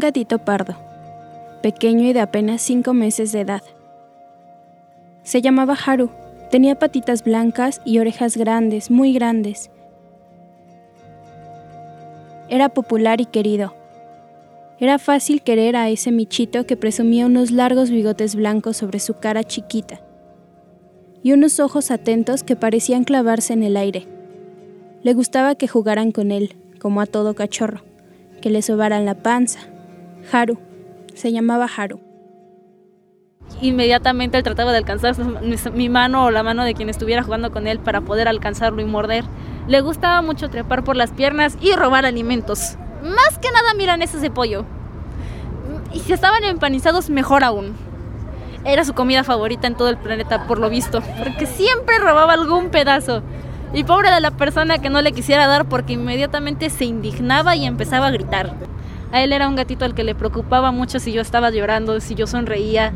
gatito pardo, pequeño y de apenas cinco meses de edad. Se llamaba Haru, tenía patitas blancas y orejas grandes, muy grandes. Era popular y querido. Era fácil querer a ese michito que presumía unos largos bigotes blancos sobre su cara chiquita y unos ojos atentos que parecían clavarse en el aire. Le gustaba que jugaran con él, como a todo cachorro, que le sobaran la panza. Haru, se llamaba Haru. Inmediatamente él trataba de alcanzar mi mano o la mano de quien estuviera jugando con él para poder alcanzarlo y morder. Le gustaba mucho trepar por las piernas y robar alimentos. Más que nada milanesas de pollo. Y si estaban empanizados, mejor aún. Era su comida favorita en todo el planeta, por lo visto, porque siempre robaba algún pedazo. Y pobre de la persona que no le quisiera dar porque inmediatamente se indignaba y empezaba a gritar. A él era un gatito al que le preocupaba mucho si yo estaba llorando, si yo sonreía.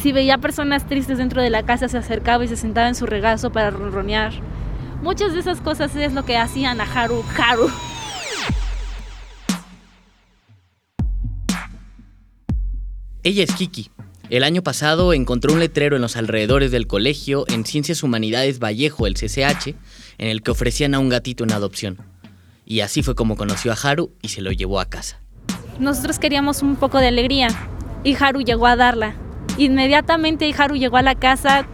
Si veía personas tristes dentro de la casa, se acercaba y se sentaba en su regazo para ronronear. Muchas de esas cosas es lo que hacían a Haru Haru. Ella es Kiki, el año pasado encontró un letrero en los alrededores del colegio en Ciencias Humanidades Vallejo, el CCH, en el que ofrecían a un gatito en adopción. Y así fue como conoció a Haru y se lo llevó a casa. Nosotros queríamos un poco de alegría y Haru llegó a darla. Inmediatamente Haru llegó a la casa,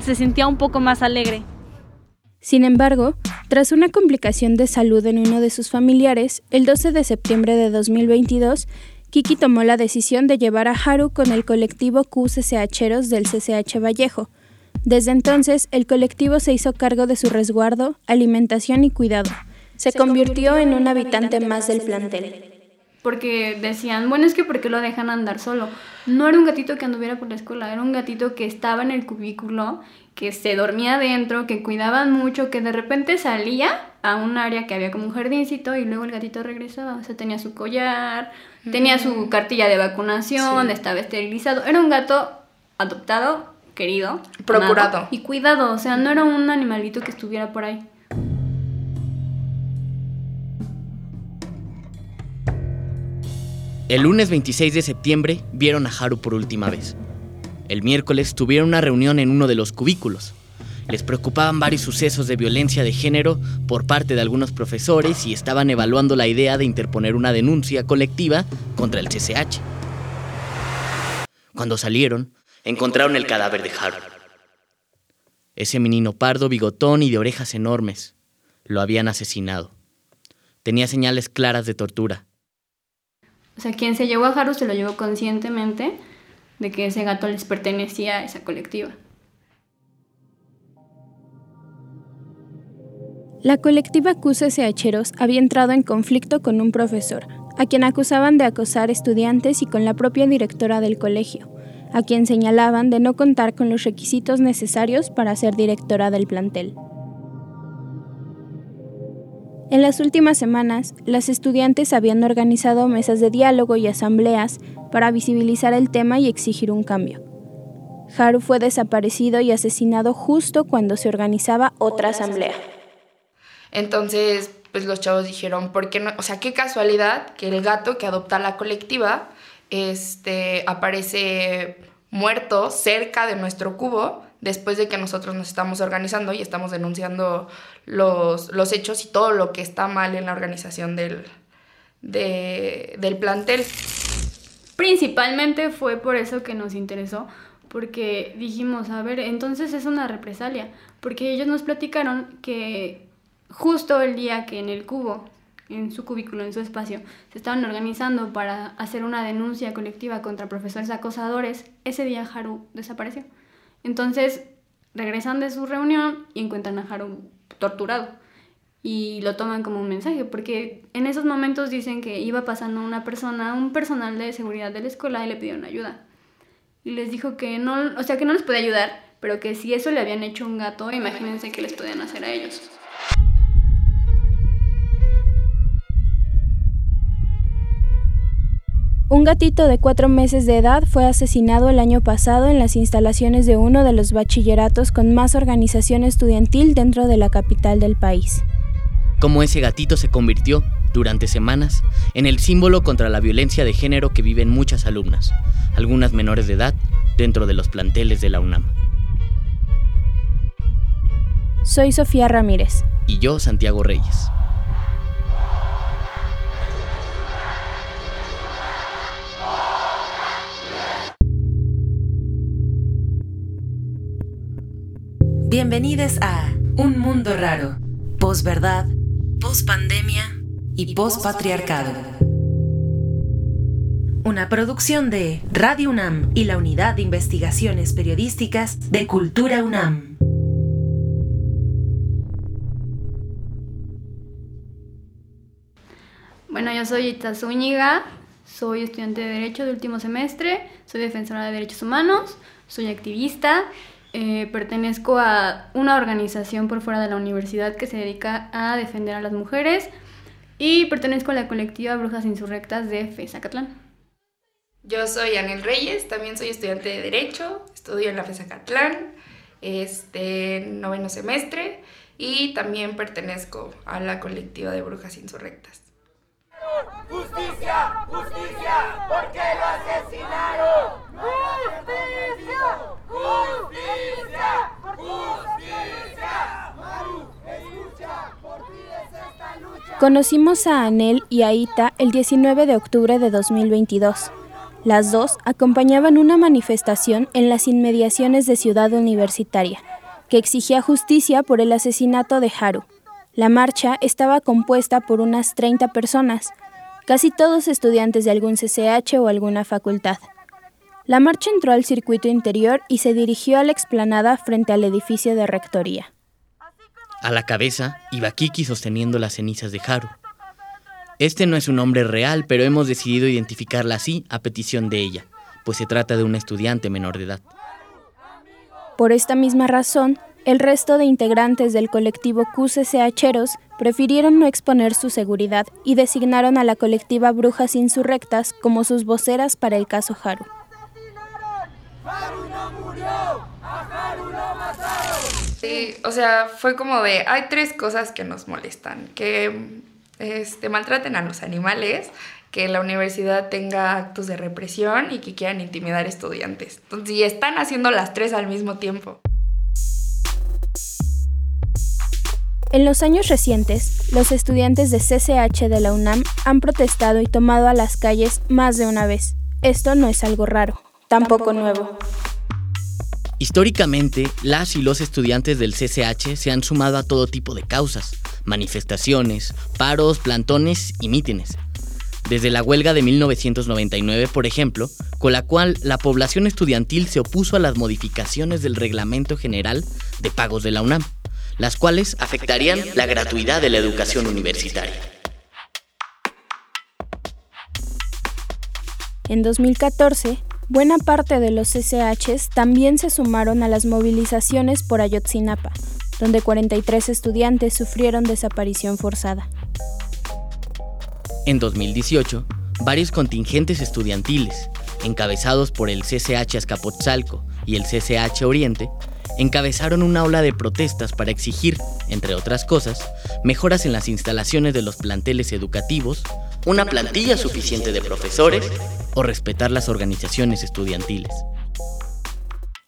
se sentía un poco más alegre. Sin embargo, tras una complicación de salud en uno de sus familiares, el 12 de septiembre de 2022, Kiki tomó la decisión de llevar a Haru con el colectivo QCCHeros del CCH Vallejo. Desde entonces, el colectivo se hizo cargo de su resguardo, alimentación y cuidado. Se, convirtió en un habitante más del plantel porque decían, bueno, es que ¿por qué lo dejan andar solo? No era un gatito que anduviera por la escuela, era un gatito que estaba en el cubículo, que se dormía adentro, que cuidaban mucho, que de repente salía a un área que había como un jardincito y luego el gatito regresaba, o sea, tenía su collar, tenía su mm. cartilla de vacunación, estaba esterilizado, era un gato adoptado, querido, procurado y cuidado, o sea, no era un animalito que estuviera por ahí. El lunes 26 de septiembre vieron a Haru por última vez. El miércoles tuvieron una reunión en uno de los cubículos. Les preocupaban varios sucesos de violencia de género por parte de algunos profesores y estaban evaluando la idea de interponer una denuncia colectiva contra el CCH. Cuando salieron, encontraron el cadáver de Haru. Ese menino pardo, bigotón y de orejas enormes. Lo habían asesinado. Tenía señales claras de tortura o sea, quien se llevó a Haru se lo llevó conscientemente de que ese gato les pertenecía a esa colectiva. La colectiva QCCHeros había entrado en conflicto con un profesor, a quien acusaban de acosar estudiantes y con la propia directora del colegio, a quien señalaban de no contar con los requisitos necesarios para ser directora del plantel. En las últimas semanas, las estudiantes habían organizado mesas de diálogo y asambleas para visibilizar el tema y exigir un cambio. Haru fue desaparecido y asesinado justo cuando se organizaba otra asamblea. Entonces, pues los chavos dijeron, ¿por qué no? O sea, qué casualidad que el gato que adopta la colectiva este, aparece muerto cerca de nuestro cubo después de que nosotros nos estamos organizando y estamos denunciando los, los hechos y todo lo que está mal en la organización del, del plantel. Principalmente fue por eso que nos interesó, porque dijimos, a ver, entonces es una represalia, porque ellos nos platicaron que justo el día que en el cubo, en su cubículo, en su espacio, se estaban organizando para hacer una denuncia colectiva contra profesores acosadores, ese día Haru desapareció. Entonces regresan de su reunión y encuentran a Haru torturado. Y lo toman como un mensaje, porque en esos momentos dicen que iba pasando una persona, un personal de seguridad de la escuela y le pidieron ayuda. Y les dijo que no, o sea, que no les podía ayudar, pero que si eso le habían hecho un gato, imagínense que les podían hacer a ellos. Un gatito de cuatro meses de edad fue asesinado el año pasado en las instalaciones de uno de los bachilleratos con más organización estudiantil dentro de la capital del país. Cómo ese gatito se convirtió durante semanas en el símbolo contra la violencia de género que viven muchas alumnas, algunas menores de edad, dentro de los planteles de la UNAM. Soy Sofía Ramírez. Y yo, Santiago Reyes. Bienvenidos a Un Mundo Raro, posverdad, pospandemia y pospatriarcado. Una producción de Radio UNAM y la Unidad de Investigaciones Periodísticas de Cultura UNAM. Bueno, yo soy Ita Zúñiga, soy estudiante de Derecho de último semestre, soy defensora de derechos humanos, soy activista eh, pertenezco a una organización por fuera de la universidad que se dedica a defender a las mujeres y pertenezco a la colectiva Brujas Insurrectas de FESACatlán. Yo soy Anel Reyes, también soy estudiante de Derecho, estudio en la FESACatlán, este noveno semestre y también pertenezco a la colectiva de Brujas Insurrectas. Justicia, justicia, porque lo asesinaron. Justicia. ¡Justicia! ¡Justicia! Conocimos a Anel y a Ita el 19 de octubre de 2022. Las dos acompañaban una manifestación en las inmediaciones de Ciudad Universitaria, que exigía justicia por el asesinato de Haru. La marcha estaba compuesta por unas 30 personas, casi todos estudiantes de algún CCH o alguna facultad. La marcha entró al circuito interior y se dirigió a la explanada frente al edificio de rectoría. A la cabeza iba Kiki sosteniendo las cenizas de Haru. Este no es un nombre real, pero hemos decidido identificarla así a petición de ella, pues se trata de una estudiante menor de edad. Por esta misma razón, el resto de integrantes del colectivo QCCHeros prefirieron no exponer su seguridad y designaron a la colectiva Brujas Insurrectas como sus voceras para el caso Haru. Sí, o sea, fue como de, hay tres cosas que nos molestan, que este, maltraten a los animales, que la universidad tenga actos de represión y que quieran intimidar estudiantes. Entonces, y están haciendo las tres al mismo tiempo. En los años recientes, los estudiantes de CCH de la UNAM han protestado y tomado a las calles más de una vez. Esto no es algo raro, tampoco nuevo. Históricamente, las y los estudiantes del CCH se han sumado a todo tipo de causas, manifestaciones, paros, plantones y mítines. Desde la huelga de 1999, por ejemplo, con la cual la población estudiantil se opuso a las modificaciones del Reglamento General de Pagos de la UNAM, las cuales afectarían la gratuidad de la educación universitaria. En 2014, Buena parte de los SHs también se sumaron a las movilizaciones por Ayotzinapa, donde 43 estudiantes sufrieron desaparición forzada. En 2018, varios contingentes estudiantiles, encabezados por el CCH Azcapotzalco y el CCH Oriente, encabezaron una ola de protestas para exigir, entre otras cosas, mejoras en las instalaciones de los planteles educativos, una plantilla suficiente de profesores o respetar las organizaciones estudiantiles.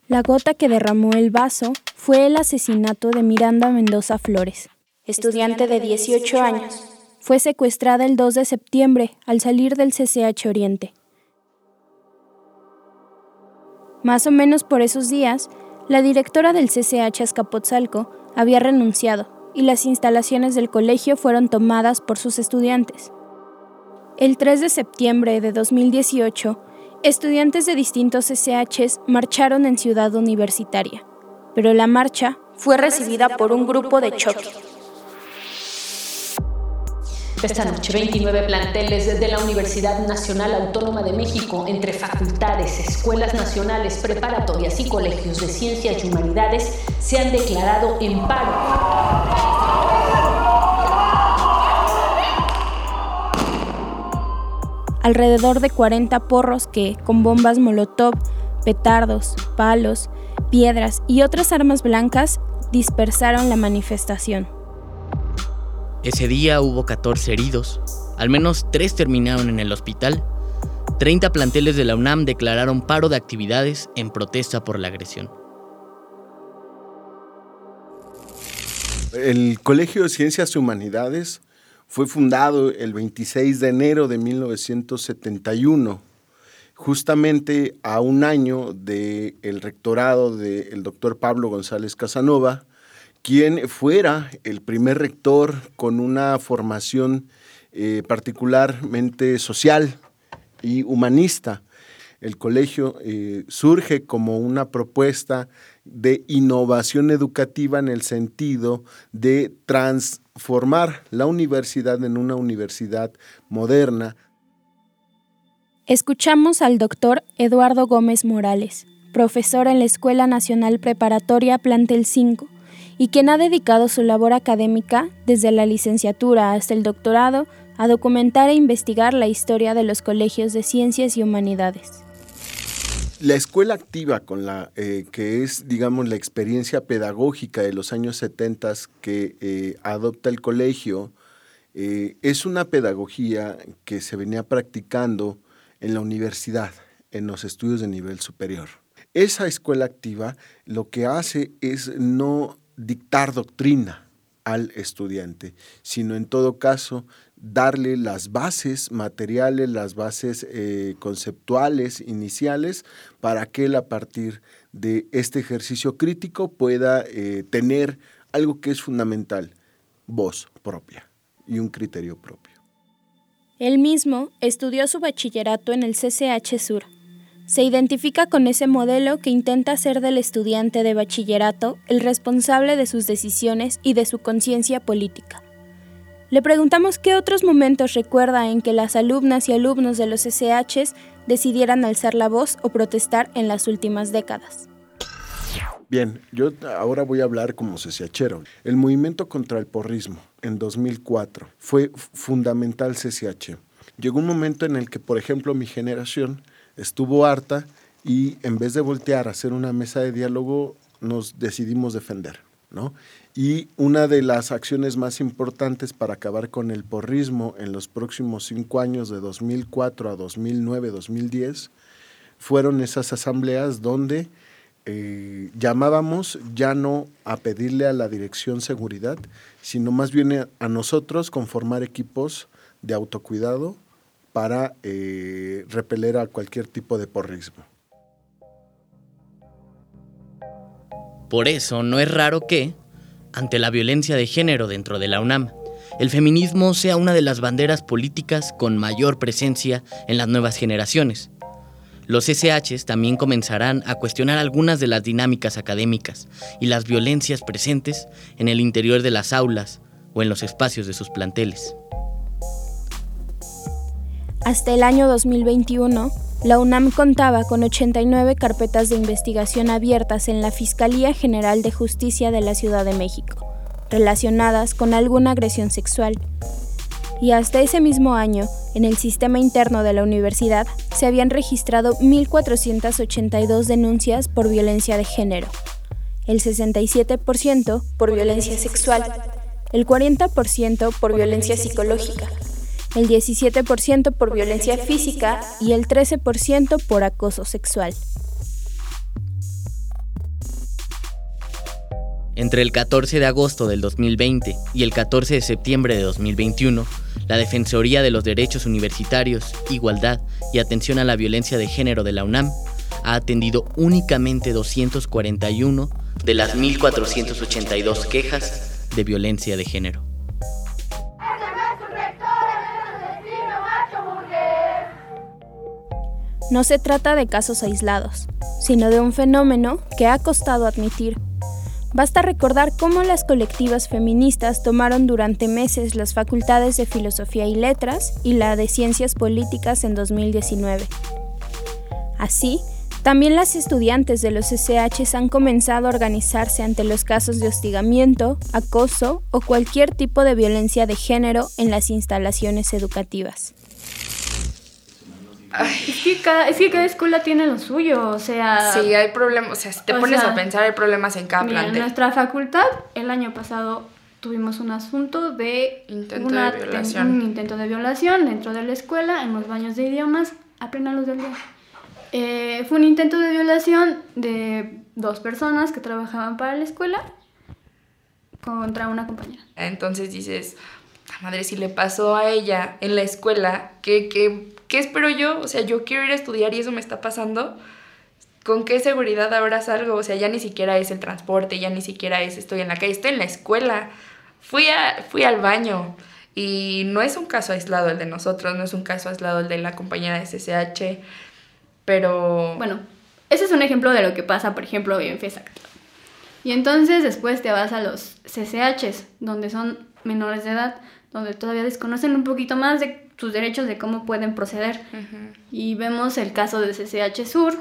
La gota que derramó el vaso fue el asesinato de Miranda Mendoza Flores, estudiante de 18 años. Fue secuestrada el 2 de septiembre al salir del CCH Oriente. Más o menos por esos días, la directora del CCH Azcapotzalco había renunciado y las instalaciones del colegio fueron tomadas por sus estudiantes. El 3 de septiembre de 2018, estudiantes de distintos SHs marcharon en Ciudad Universitaria, pero la marcha fue recibida por un grupo de choque. Esta noche, 29 planteles de la Universidad Nacional Autónoma de México, entre facultades, escuelas nacionales, preparatorias y colegios de ciencias y humanidades, se han declarado en paro. alrededor de 40 porros que, con bombas molotov, petardos, palos, piedras y otras armas blancas, dispersaron la manifestación. Ese día hubo 14 heridos, al menos 3 terminaron en el hospital. 30 planteles de la UNAM declararon paro de actividades en protesta por la agresión. El Colegio de Ciencias y Humanidades fue fundado el 26 de enero de 1971, justamente a un año del rectorado del doctor Pablo González Casanova, quien fuera el primer rector con una formación eh, particularmente social y humanista. El colegio eh, surge como una propuesta de innovación educativa en el sentido de transformar la universidad en una universidad moderna. Escuchamos al doctor Eduardo Gómez Morales, profesor en la Escuela Nacional Preparatoria Plantel 5 y quien ha dedicado su labor académica, desde la licenciatura hasta el doctorado, a documentar e investigar la historia de los colegios de ciencias y humanidades. La escuela activa, con la, eh, que es, digamos, la experiencia pedagógica de los años 70 que eh, adopta el colegio, eh, es una pedagogía que se venía practicando en la universidad, en los estudios de nivel superior. Esa escuela activa lo que hace es no dictar doctrina al estudiante, sino en todo caso darle las bases materiales, las bases eh, conceptuales iniciales para que él a partir de este ejercicio crítico pueda eh, tener algo que es fundamental, voz propia y un criterio propio. Él mismo estudió su bachillerato en el CCH Sur se identifica con ese modelo que intenta hacer del estudiante de bachillerato el responsable de sus decisiones y de su conciencia política. Le preguntamos qué otros momentos recuerda en que las alumnas y alumnos de los SHs decidieran alzar la voz o protestar en las últimas décadas. Bien, yo ahora voy a hablar como CCHero. El movimiento contra el porrismo en 2004 fue fundamental CCH. Llegó un momento en el que, por ejemplo, mi generación estuvo harta y en vez de voltear a hacer una mesa de diálogo, nos decidimos defender. ¿no? Y una de las acciones más importantes para acabar con el porrismo en los próximos cinco años, de 2004 a 2009, 2010, fueron esas asambleas donde eh, llamábamos ya no a pedirle a la dirección seguridad, sino más bien a nosotros conformar equipos de autocuidado para eh, repeler a cualquier tipo de porrismo. Por eso no es raro que, ante la violencia de género dentro de la UNAM, el feminismo sea una de las banderas políticas con mayor presencia en las nuevas generaciones. Los SHs también comenzarán a cuestionar algunas de las dinámicas académicas y las violencias presentes en el interior de las aulas o en los espacios de sus planteles. Hasta el año 2021, la UNAM contaba con 89 carpetas de investigación abiertas en la Fiscalía General de Justicia de la Ciudad de México, relacionadas con alguna agresión sexual. Y hasta ese mismo año, en el sistema interno de la universidad, se habían registrado 1.482 denuncias por violencia de género, el 67% por violencia sexual, el 40% por violencia psicológica, el 17% por violencia física y el 13% por acoso sexual. Entre el 14 de agosto del 2020 y el 14 de septiembre de 2021, la Defensoría de los Derechos Universitarios, Igualdad y Atención a la Violencia de Género de la UNAM ha atendido únicamente 241 de las 1.482 quejas de violencia de género. No se trata de casos aislados, sino de un fenómeno que ha costado admitir. Basta recordar cómo las colectivas feministas tomaron durante meses las facultades de Filosofía y Letras y la de Ciencias Políticas en 2019. Así, también las estudiantes de los SH han comenzado a organizarse ante los casos de hostigamiento, acoso o cualquier tipo de violencia de género en las instalaciones educativas. Es que, cada, es que cada escuela tiene lo suyo, o sea... Sí, hay problemas, o sea, si te pones a pensar, hay problemas en cada mira, En nuestra facultad, el año pasado tuvimos un asunto de, Intento una- de violación. un intento de violación dentro de la escuela, en los baños de idiomas, a plena luz del día. Eh, fue un intento de violación de dos personas que trabajaban para la escuela contra una compañera. Entonces dices, "La madre, si le pasó a ella en la escuela, ¿qué, qué, qué espero yo? O sea, yo quiero ir a estudiar y eso me está pasando. ¿Con qué seguridad ahora salgo? O sea, ya ni siquiera es el transporte, ya ni siquiera es estoy en la calle, estoy en la escuela. Fui, a, fui al baño. Y no es un caso aislado el de nosotros, no es un caso aislado el de la compañera de CCH, pero... Bueno, ese es un ejemplo de lo que pasa, por ejemplo, en FESAC. Y entonces después te vas a los CCHs, donde son menores de edad, donde todavía desconocen un poquito más de sus derechos, de cómo pueden proceder. Y vemos el caso de CCH Sur.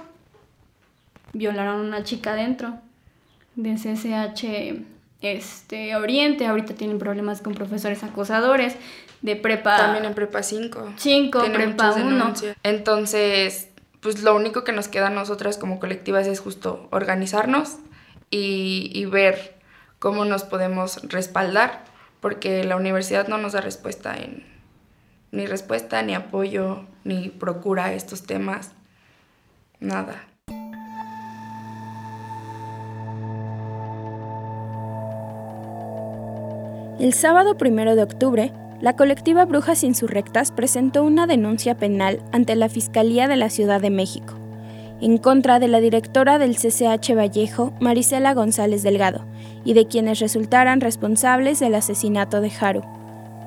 Violaron a una chica dentro. De CCH este, Oriente, ahorita tienen problemas con profesores acosadores. De prepa También en Prepa 5. 5, Tiene prepa muchas 1. denuncias. Entonces, pues lo único que nos queda a nosotras como colectivas es justo organizarnos y, y ver cómo nos podemos respaldar, porque la universidad no nos da respuesta en ni respuesta, ni apoyo, ni procura estos temas, nada. El sábado primero de octubre, la colectiva Brujas Insurrectas presentó una denuncia penal ante la Fiscalía de la Ciudad de México, en contra de la directora del CCH Vallejo, Marisela González Delgado, y de quienes resultaran responsables del asesinato de Haru.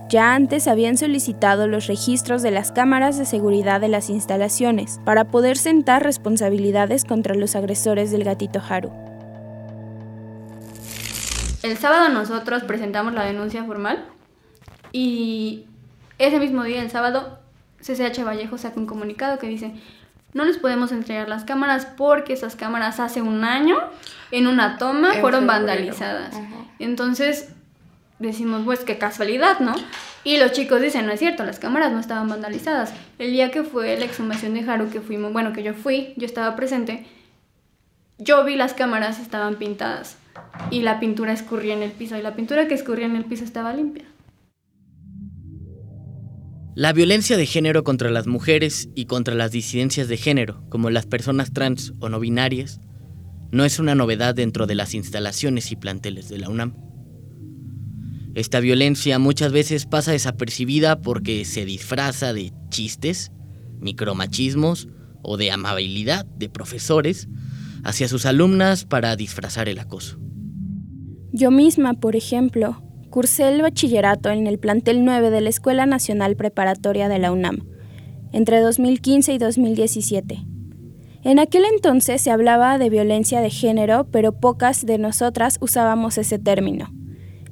Ya antes habían solicitado los registros de las cámaras de seguridad de las instalaciones para poder sentar responsabilidades contra los agresores del gatito Haru. El sábado nosotros presentamos la denuncia formal y ese mismo día, el sábado, CCH Vallejo saca un comunicado que dice, no les podemos entregar las cámaras porque esas cámaras hace un año, en una toma, En fueron vandalizadas. Entonces decimos, pues qué casualidad, ¿no? Y los chicos dicen, no es cierto, las cámaras no estaban vandalizadas. El día que fue la exhumación de Haru, que fuimos, bueno, que yo fui, yo estaba presente, yo vi las cámaras estaban pintadas y la pintura escurría en el piso y la pintura que escurría en el piso estaba limpia. La violencia de género contra las mujeres y contra las disidencias de género, como las personas trans o no binarias, no es una novedad dentro de las instalaciones y planteles de la UNAM. Esta violencia muchas veces pasa desapercibida porque se disfraza de chistes, micromachismos o de amabilidad de profesores hacia sus alumnas para disfrazar el acoso. Yo misma, por ejemplo, cursé el bachillerato en el plantel 9 de la Escuela Nacional Preparatoria de la UNAM, entre 2015 y 2017. En aquel entonces se hablaba de violencia de género, pero pocas de nosotras usábamos ese término.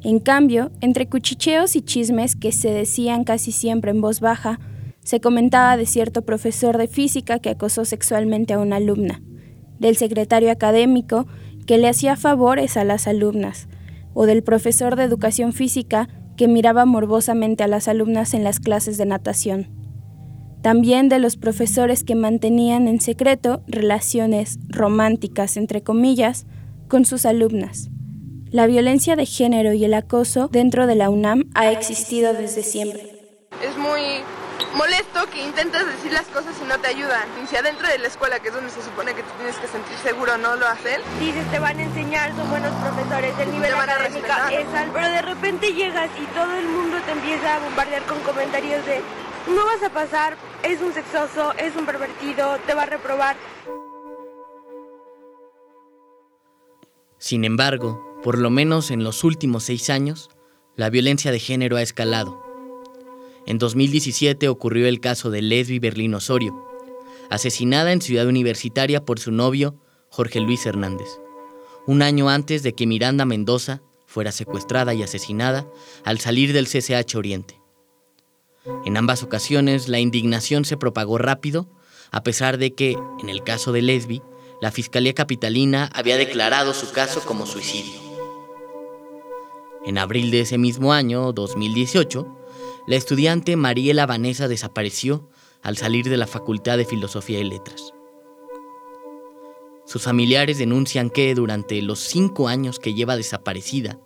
En cambio, entre cuchicheos y chismes que se decían casi siempre en voz baja, se comentaba de cierto profesor de física que acosó sexualmente a una alumna, del secretario académico que le hacía favores a las alumnas, o del profesor de educación física que miraba morbosamente a las alumnas en las clases de natación. También de los profesores que mantenían en secreto relaciones románticas, entre comillas, con sus alumnas. La violencia de género y el acoso dentro de la UNAM ha existido desde siempre. Es muy molesto que intentas decir las cosas y no te ayudan. Y si adentro de la escuela, que es donde se supone que te tienes que sentir seguro, no lo hacen, dices te van a enseñar, son buenos profesores, el nivel académico es alto, pero de repente llegas y todo el mundo te empieza a bombardear con comentarios de no vas a pasar, es un sexoso, es un pervertido, te va a reprobar. Sin embargo, por lo menos en los últimos seis años, la violencia de género ha escalado. En 2017 ocurrió el caso de Lesbi Berlín Osorio, asesinada en Ciudad Universitaria por su novio, Jorge Luis Hernández, un año antes de que Miranda Mendoza fuera secuestrada y asesinada al salir del CCH Oriente. En ambas ocasiones la indignación se propagó rápido, a pesar de que, en el caso de Lesbi, la Fiscalía Capitalina había declarado su caso como suicidio. En abril de ese mismo año, 2018, la estudiante Mariela Vanessa desapareció al salir de la Facultad de Filosofía y Letras. Sus familiares denuncian que durante los cinco años que lleva desaparecida,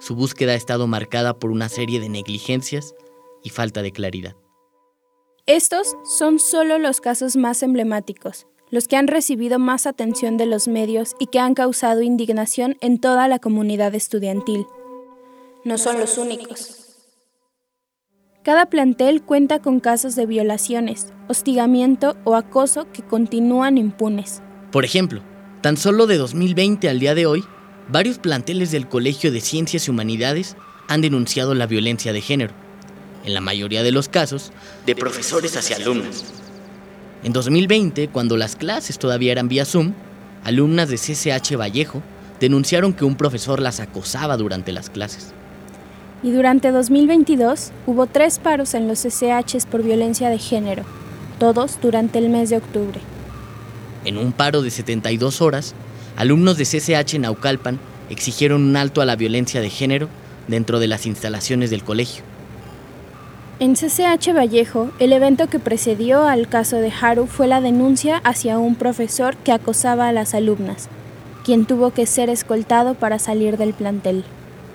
su búsqueda ha estado marcada por una serie de negligencias y falta de claridad. Estos son solo los casos más emblemáticos, los que han recibido más atención de los medios y que han causado indignación en toda la comunidad estudiantil. No son los únicos. Cada plantel cuenta con casos de violaciones, hostigamiento o acoso que continúan impunes. Por ejemplo, tan solo de 2020 al día de hoy, varios planteles del Colegio de Ciencias y Humanidades han denunciado la violencia de género, en la mayoría de los casos, de profesores hacia alumnos. En 2020, cuando las clases todavía eran vía Zoom, alumnas de CCH Vallejo denunciaron que un profesor las acosaba durante las clases. Y durante 2022 hubo tres paros en los CCHs por violencia de género, todos durante el mes de octubre. En un paro de 72 horas, alumnos de CCH Naucalpan exigieron un alto a la violencia de género dentro de las instalaciones del colegio. En CCH Vallejo, el evento que precedió al caso de Haru fue la denuncia hacia un profesor que acosaba a las alumnas, quien tuvo que ser escoltado para salir del plantel.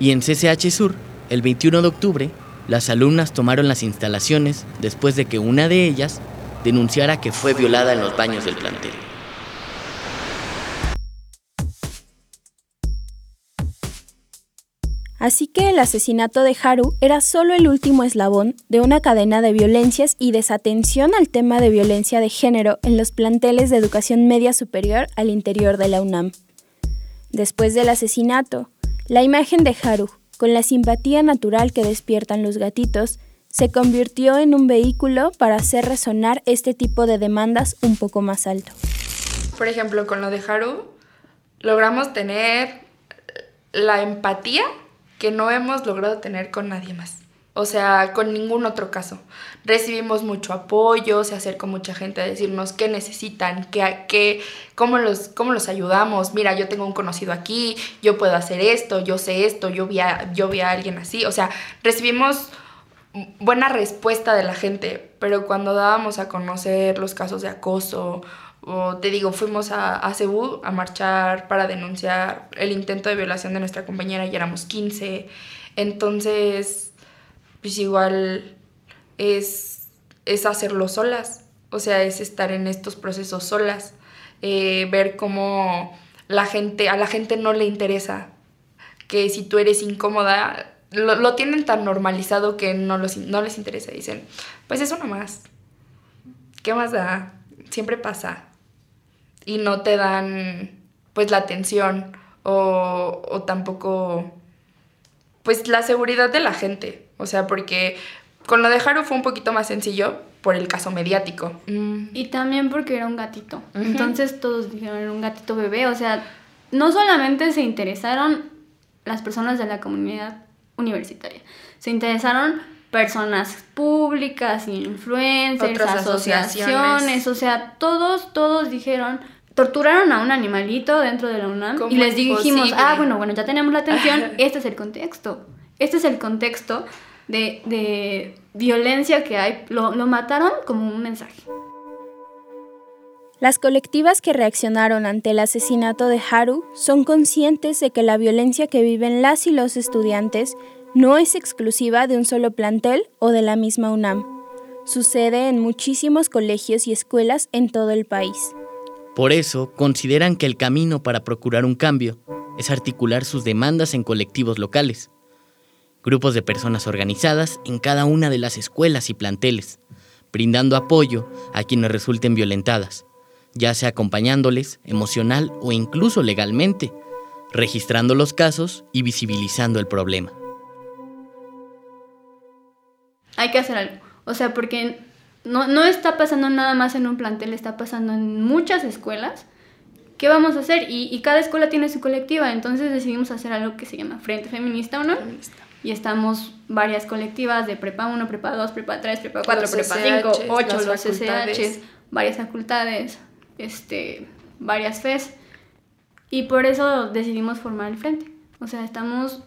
Y en CCH Sur, el 21 de octubre, las alumnas tomaron las instalaciones después de que una de ellas denunciara que fue violada en los baños del plantel. Así que el asesinato de Haru era solo el último eslabón de una cadena de violencias y desatención al tema de violencia de género en los planteles de educación media superior al interior de la UNAM. Después del asesinato, la imagen de Haru, con la simpatía natural que despiertan los gatitos, se convirtió en un vehículo para hacer resonar este tipo de demandas un poco más alto. Por ejemplo, con lo de Haru, logramos tener la empatía que no hemos logrado tener con nadie más. O sea, con ningún otro caso. Recibimos mucho apoyo, se acercó mucha gente a decirnos qué necesitan, qué, qué, cómo, los, cómo los ayudamos. Mira, yo tengo un conocido aquí, yo puedo hacer esto, yo sé esto, yo vi a, yo vi a alguien así. O sea, recibimos buena respuesta de la gente, pero cuando dábamos a conocer los casos de acoso o te digo, fuimos a, a Cebú a marchar para denunciar el intento de violación de nuestra compañera y éramos 15. Entonces, pues igual es, es hacerlo solas. O sea, es estar en estos procesos solas. Eh, ver cómo la gente, a la gente no le interesa que si tú eres incómoda, lo, lo tienen tan normalizado que no, los, no les interesa. Dicen, pues eso nomás. ¿Qué más da? Siempre pasa y no te dan pues la atención o, o tampoco pues la seguridad de la gente. O sea, porque con lo de Haru fue un poquito más sencillo por el caso mediático. Mm. Y también porque era un gatito. Entonces todos dijeron era un gatito bebé. O sea, no solamente se interesaron las personas de la comunidad universitaria, se interesaron personas públicas, influencers, asociaciones. o sea, todos, todos dijeron, torturaron a un animalito dentro de la UNAM y les dijimos, ah, bueno, bueno, ya tenemos la atención, este es el contexto, este es el contexto de, de violencia que hay, lo, lo mataron como un mensaje. Las colectivas que reaccionaron ante el asesinato de Haru son conscientes de que la violencia que viven las y los estudiantes no es exclusiva de un solo plantel o de la misma UNAM. Sucede en muchísimos colegios y escuelas en todo el país. Por eso, consideran que el camino para procurar un cambio es articular sus demandas en colectivos locales, grupos de personas organizadas en cada una de las escuelas y planteles, brindando apoyo a quienes resulten violentadas, ya sea acompañándoles emocional o incluso legalmente, registrando los casos y visibilizando el problema. Hay que hacer algo, o sea, porque no, no está pasando nada más en un plantel, está pasando en muchas escuelas. ¿Qué vamos a hacer? Y, y cada escuela tiene su colectiva, entonces decidimos hacer algo que se llama Frente Feminista o no. Y estamos varias colectivas de Prepa 1, Prepa 2, Prepa 3, Prepa 4, Prepa 5, 8, los SHs, varias facultades, este, varias FES. Y por eso decidimos formar el frente. O sea, estamos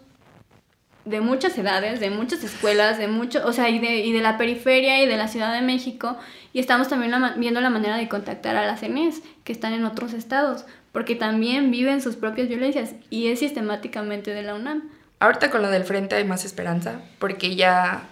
de muchas edades, de muchas escuelas, de mucho, o sea, y de, y de la periferia y de la Ciudad de México, y estamos también viendo la manera de contactar a las ENES que están en otros estados, porque también viven sus propias violencias y es sistemáticamente de la UNAM, Ahorita con lo del frente hay más esperanza, porque ya,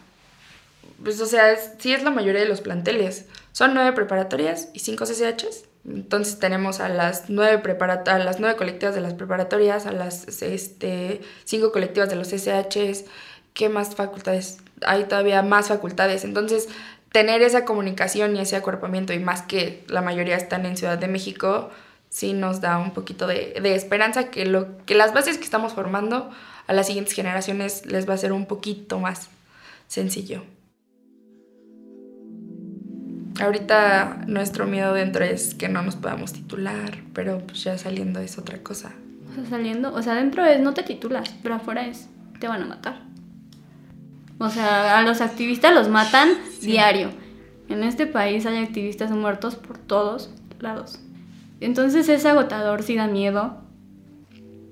pues o sea, sí es la mayoría de los planteles. Son nueve preparatorias y cinco CCHs. Entonces tenemos a las nueve, a las nueve colectivas de las preparatorias, a las este, cinco colectivas de los CCHs. ¿Qué más facultades? Hay todavía más facultades. Entonces, tener esa comunicación y ese acuerpamiento, y más que la mayoría están en Ciudad de México, sí nos da un poquito de, de esperanza que, lo, que las bases que estamos formando a las siguientes generaciones les va a ser un poquito más sencillo. Ahorita nuestro miedo dentro es que no nos podamos titular, pero pues ya saliendo es otra cosa. O sea, saliendo, o sea, dentro es no te titulas, pero afuera es te van a matar. O sea, a los activistas los matan diario. En este país hay activistas muertos por todos lados. Entonces es agotador, sí da miedo,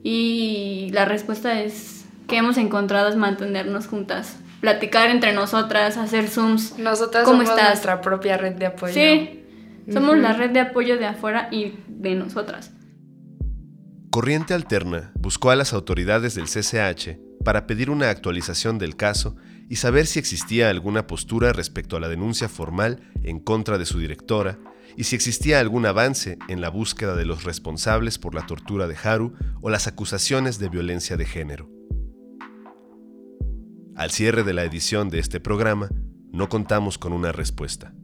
y la respuesta es que hemos encontrado es mantenernos juntas, platicar entre nosotras, hacer zooms. Nosotras somos nuestra propia red de apoyo. Sí, somos la red de apoyo de afuera y de nosotras. Corriente Alterna buscó a las autoridades del CCH para pedir una actualización del caso y saber si existía alguna postura respecto a la denuncia formal en contra de su directora y si existía algún avance en la búsqueda de los responsables por la tortura de Haru o las acusaciones de violencia de género. Al cierre de la edición de este programa, no contamos con una respuesta.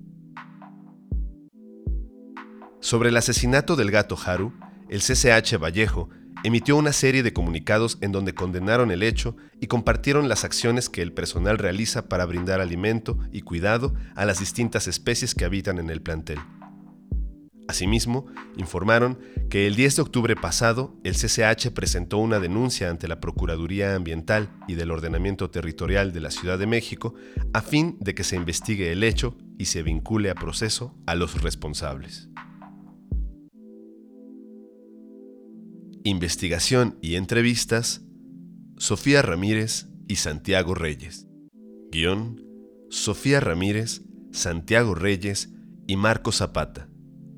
Sobre el asesinato del gato Haru, el CCH Vallejo emitió una serie de comunicados en donde condenaron el hecho y compartieron las acciones que el personal realiza para brindar alimento y cuidado a las distintas especies que habitan en el plantel. Asimismo, informaron que el 10 de octubre pasado el CCH presentó una denuncia ante la Procuraduría Ambiental y del Ordenamiento Territorial de la Ciudad de México a fin de que se investigue el hecho y se vincule a proceso a los responsables. Investigación y entrevistas, Sofía Ramírez y Santiago Reyes. Guión, Sofía Ramírez, Santiago Reyes y Marco Zapata.